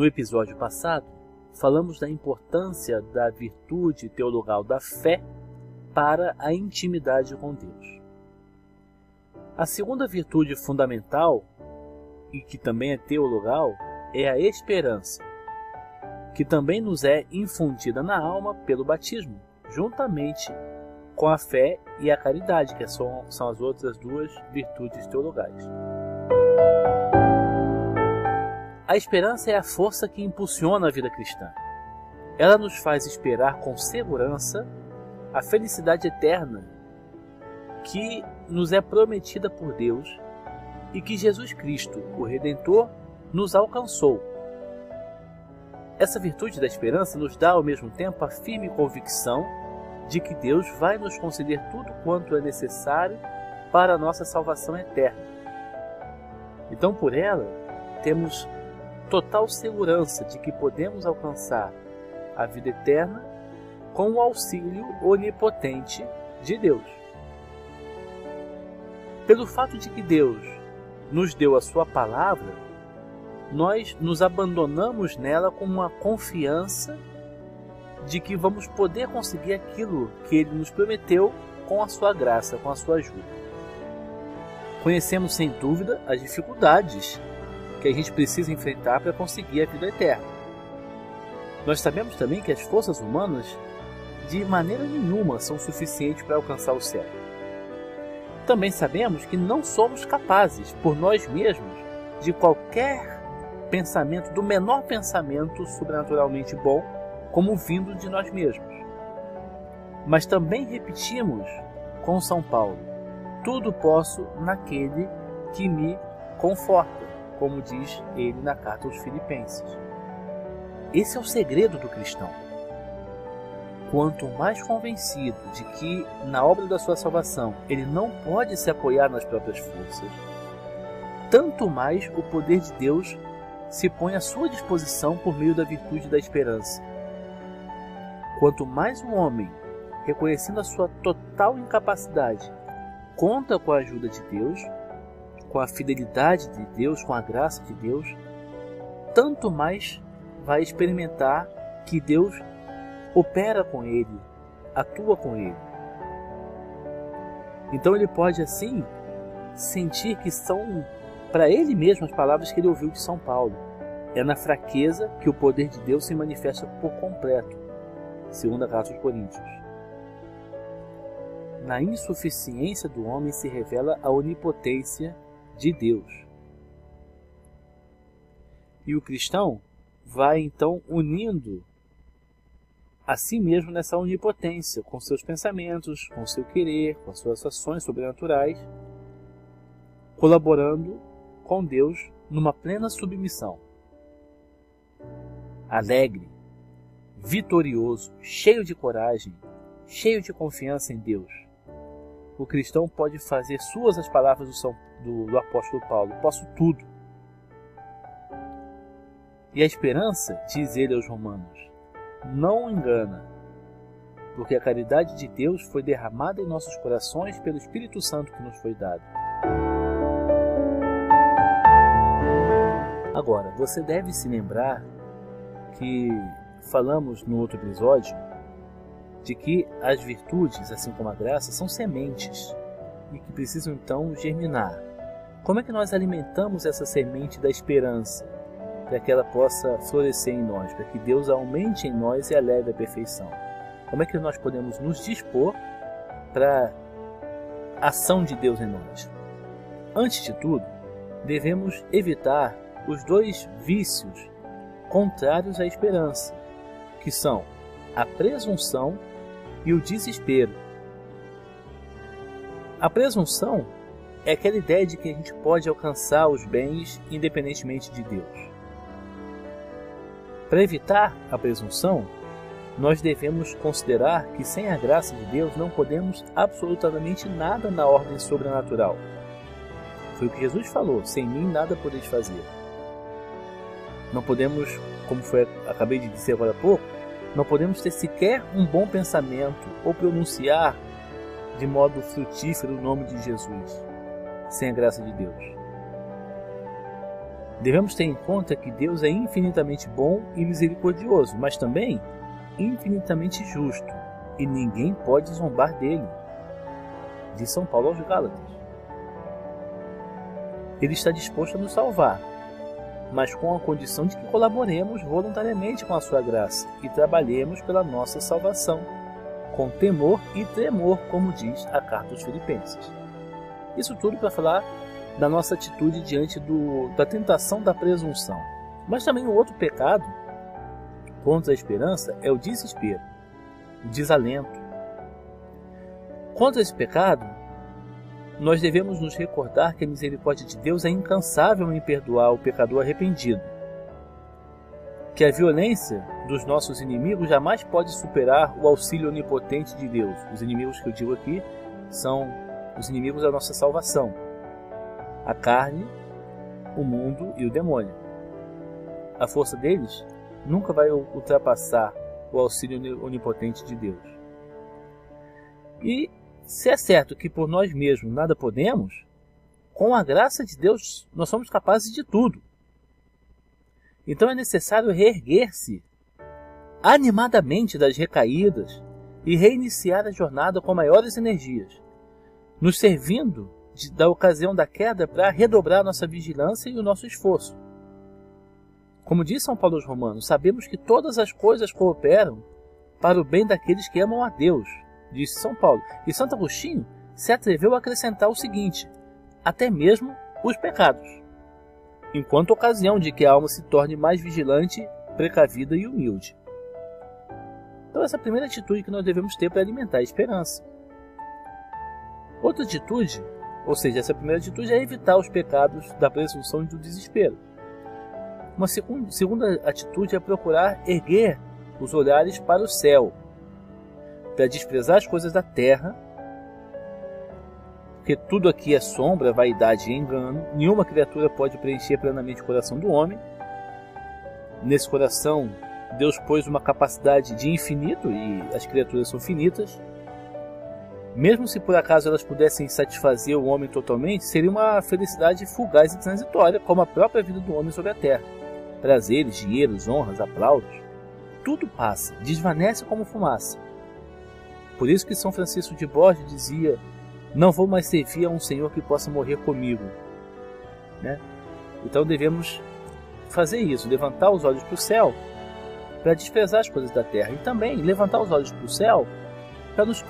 No episódio passado, falamos da importância da virtude teologal da fé para a intimidade com Deus. A segunda virtude fundamental, e que também é teologal, é a esperança, que também nos é infundida na alma pelo batismo, juntamente com a fé e a caridade, que são, são as outras duas virtudes teologais. A esperança é a força que impulsiona a vida cristã. Ela nos faz esperar com segurança a felicidade eterna que nos é prometida por Deus e que Jesus Cristo, o Redentor, nos alcançou. Essa virtude da esperança nos dá ao mesmo tempo a firme convicção de que Deus vai nos conceder tudo quanto é necessário para a nossa salvação eterna. Então, por ela, temos total segurança de que podemos alcançar a vida eterna com o auxílio onipotente de Deus. Pelo fato de que Deus nos deu a Sua palavra, nós nos abandonamos nela com uma confiança de que vamos poder conseguir aquilo que Ele nos prometeu com a Sua graça, com a Sua ajuda. Conhecemos sem dúvida as dificuldades que a gente precisa enfrentar para conseguir a vida eterna. Nós sabemos também que as forças humanas de maneira nenhuma são suficientes para alcançar o céu. Também sabemos que não somos capazes, por nós mesmos, de qualquer pensamento, do menor pensamento sobrenaturalmente bom, como vindo de nós mesmos. Mas também repetimos com São Paulo: tudo posso naquele que me conforta, como diz ele na carta aos Filipenses. Esse é o segredo do cristão quanto mais convencido de que, na obra da sua salvação, ele não pode se apoiar nas próprias forças, tanto mais o poder de Deus se põe à sua disposição por meio da virtude da esperança. Quanto mais um homem, reconhecendo a sua total incapacidade, conta com a ajuda de Deus, com a fidelidade de Deus, com a graça de Deus, tanto mais vai experimentar que Deus opera com ele, atua com ele. Então ele pode assim sentir que são para ele mesmo as palavras que ele ouviu de São Paulo. É na fraqueza que o poder de Deus se manifesta por completo. Segunda carta aos Coríntios. Na insuficiência do homem se revela a onipotência de Deus. E o cristão vai então unindo a si mesmo nessa onipotência, com seus pensamentos, com seu querer, com as suas ações sobrenaturais, colaborando com Deus numa plena submissão. Alegre, vitorioso, cheio de coragem, cheio de confiança em Deus. O cristão pode fazer suas as palavras do, São, do, do apóstolo Paulo: posso tudo. E a esperança, diz ele aos Romanos, não engana, porque a caridade de Deus foi derramada em nossos corações pelo Espírito Santo que nos foi dado. Agora, você deve se lembrar que falamos no outro episódio de que as virtudes, assim como a graça, são sementes e que precisam então germinar. Como é que nós alimentamos essa semente da esperança? para que ela possa florescer em nós, para que Deus aumente em nós e a leve à perfeição. Como é que nós podemos nos dispor para a ação de Deus em nós? Antes de tudo, devemos evitar os dois vícios contrários à esperança, que são a presunção e o desespero. A presunção é aquela ideia de que a gente pode alcançar os bens independentemente de Deus. Para evitar a presunção, nós devemos considerar que sem a graça de Deus não podemos absolutamente nada na ordem sobrenatural. Foi o que Jesus falou: sem mim nada podeis fazer. Não podemos, como foi, acabei de dizer agora há pouco, não podemos ter sequer um bom pensamento ou pronunciar de modo frutífero o nome de Jesus sem a graça de Deus. Devemos ter em conta que Deus é infinitamente bom e misericordioso, mas também infinitamente justo, e ninguém pode zombar dele. De São Paulo aos Gálatas. Ele está disposto a nos salvar, mas com a condição de que colaboremos voluntariamente com a sua graça e trabalhemos pela nossa salvação, com temor e tremor, como diz a carta aos Filipenses. Isso tudo para falar da nossa atitude diante do, da tentação da presunção. Mas também o outro pecado contra a esperança é o desespero, o desalento. Contra esse pecado, nós devemos nos recordar que a misericórdia de Deus é incansável em perdoar o pecador arrependido. Que a violência dos nossos inimigos jamais pode superar o auxílio onipotente de Deus. Os inimigos que eu digo aqui são os inimigos da nossa salvação: a carne, o mundo e o demônio. A força deles nunca vai ultrapassar o auxílio onipotente de Deus. E se é certo que por nós mesmos nada podemos, com a graça de Deus nós somos capazes de tudo. Então é necessário reerguer-se animadamente das recaídas e reiniciar a jornada com maiores energias, nos servindo de, da ocasião da queda para redobrar nossa vigilância e o nosso esforço. Como diz São Paulo aos Romanos, sabemos que todas as coisas cooperam para o bem daqueles que amam a Deus, disse São Paulo. E Santo Agostinho se atreveu a acrescentar o seguinte: até mesmo os pecados, enquanto ocasião de que a alma se torne mais vigilante, precavida e humilde. Então, essa é a primeira atitude que nós devemos ter para alimentar a esperança. Outra atitude, ou seja, essa primeira atitude é evitar os pecados da presunção e do desespero. Uma segunda, atitude é procurar erguer os olhares para o céu, para desprezar as coisas da terra, porque tudo aqui é sombra, vaidade e engano, nenhuma criatura pode preencher plenamente o coração do homem. Nesse coração, Deus pôs uma capacidade de infinito e as criaturas são finitas. Mesmo se por acaso elas pudessem satisfazer o homem totalmente, seria uma felicidade fugaz e transitória, como a própria vida do homem sobre a terra. Prazeres, dinheiros, honras, aplausos, tudo passa, desvanece como fumaça. Por isso que São Francisco de Borges dizia: Não vou mais servir a um Senhor que possa morrer comigo. Né? Então devemos fazer isso, levantar os olhos para o céu para desprezar as coisas da terra e também levantar os olhos para o céu para nos,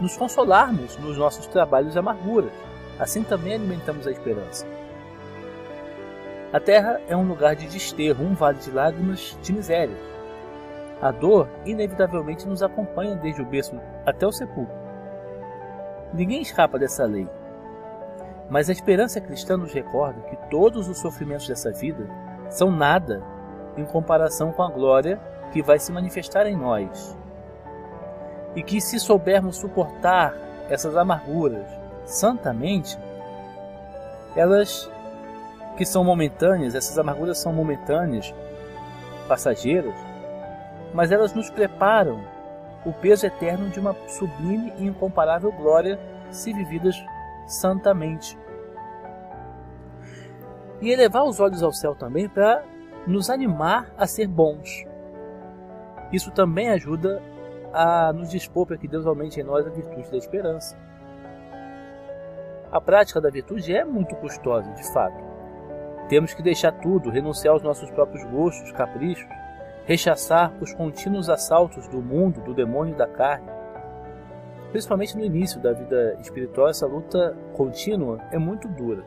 nos consolarmos nos nossos trabalhos e amarguras. Assim também alimentamos a esperança. A terra é um lugar de desterro, um vale de lágrimas, de miséria. A dor inevitavelmente nos acompanha desde o berço até o sepulcro. Ninguém escapa dessa lei. Mas a esperança cristã nos recorda que todos os sofrimentos dessa vida são nada em comparação com a glória que vai se manifestar em nós. E que se soubermos suportar essas amarguras santamente, elas que são momentâneas, essas amarguras são momentâneas, passageiras, mas elas nos preparam o peso eterno de uma sublime e incomparável glória se vividas santamente. E elevar os olhos ao céu também para nos animar a ser bons. Isso também ajuda a nos dispor para que Deus aumente em nós a virtude da esperança. A prática da virtude é muito custosa, de fato. Temos que deixar tudo, renunciar aos nossos próprios gostos, caprichos, rechaçar os contínuos assaltos do mundo, do demônio e da carne. Principalmente no início da vida espiritual, essa luta contínua é muito dura.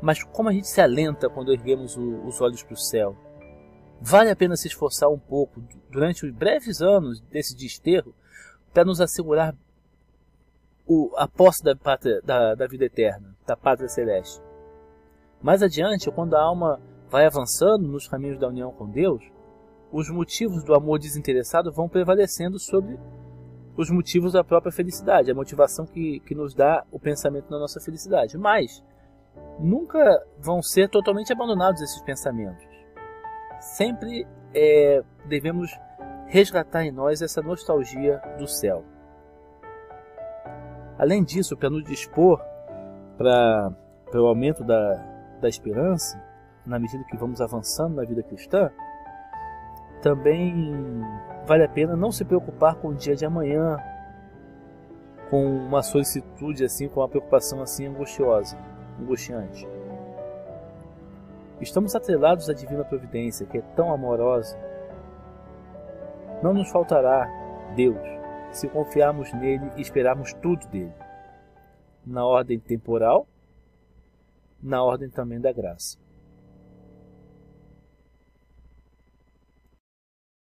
Mas como a gente se alenta quando erguemos os olhos para o céu? Vale a pena se esforçar um pouco durante os breves anos desse desterro para nos assegurar o, a posse da, pátria, da, da vida eterna, da pátria celeste. Mais adiante, quando a alma vai avançando nos caminhos da união com Deus, os motivos do amor desinteressado vão prevalecendo sobre os motivos da própria felicidade, a motivação que, que nos dá o pensamento da nossa felicidade. Mas nunca vão ser totalmente abandonados esses pensamentos. Sempre é, devemos resgatar em nós essa nostalgia do céu. Além disso, para nos dispor para pelo aumento da, da esperança, na medida que vamos avançando na vida cristã, também vale a pena não se preocupar com o dia de amanhã, com uma solicitude assim, com uma preocupação assim angustiosa, angustiante. Estamos atrelados à divina providência, que é tão amorosa. Não nos faltará Deus se confiarmos nele e esperarmos tudo dele, na ordem temporal, na ordem também da graça.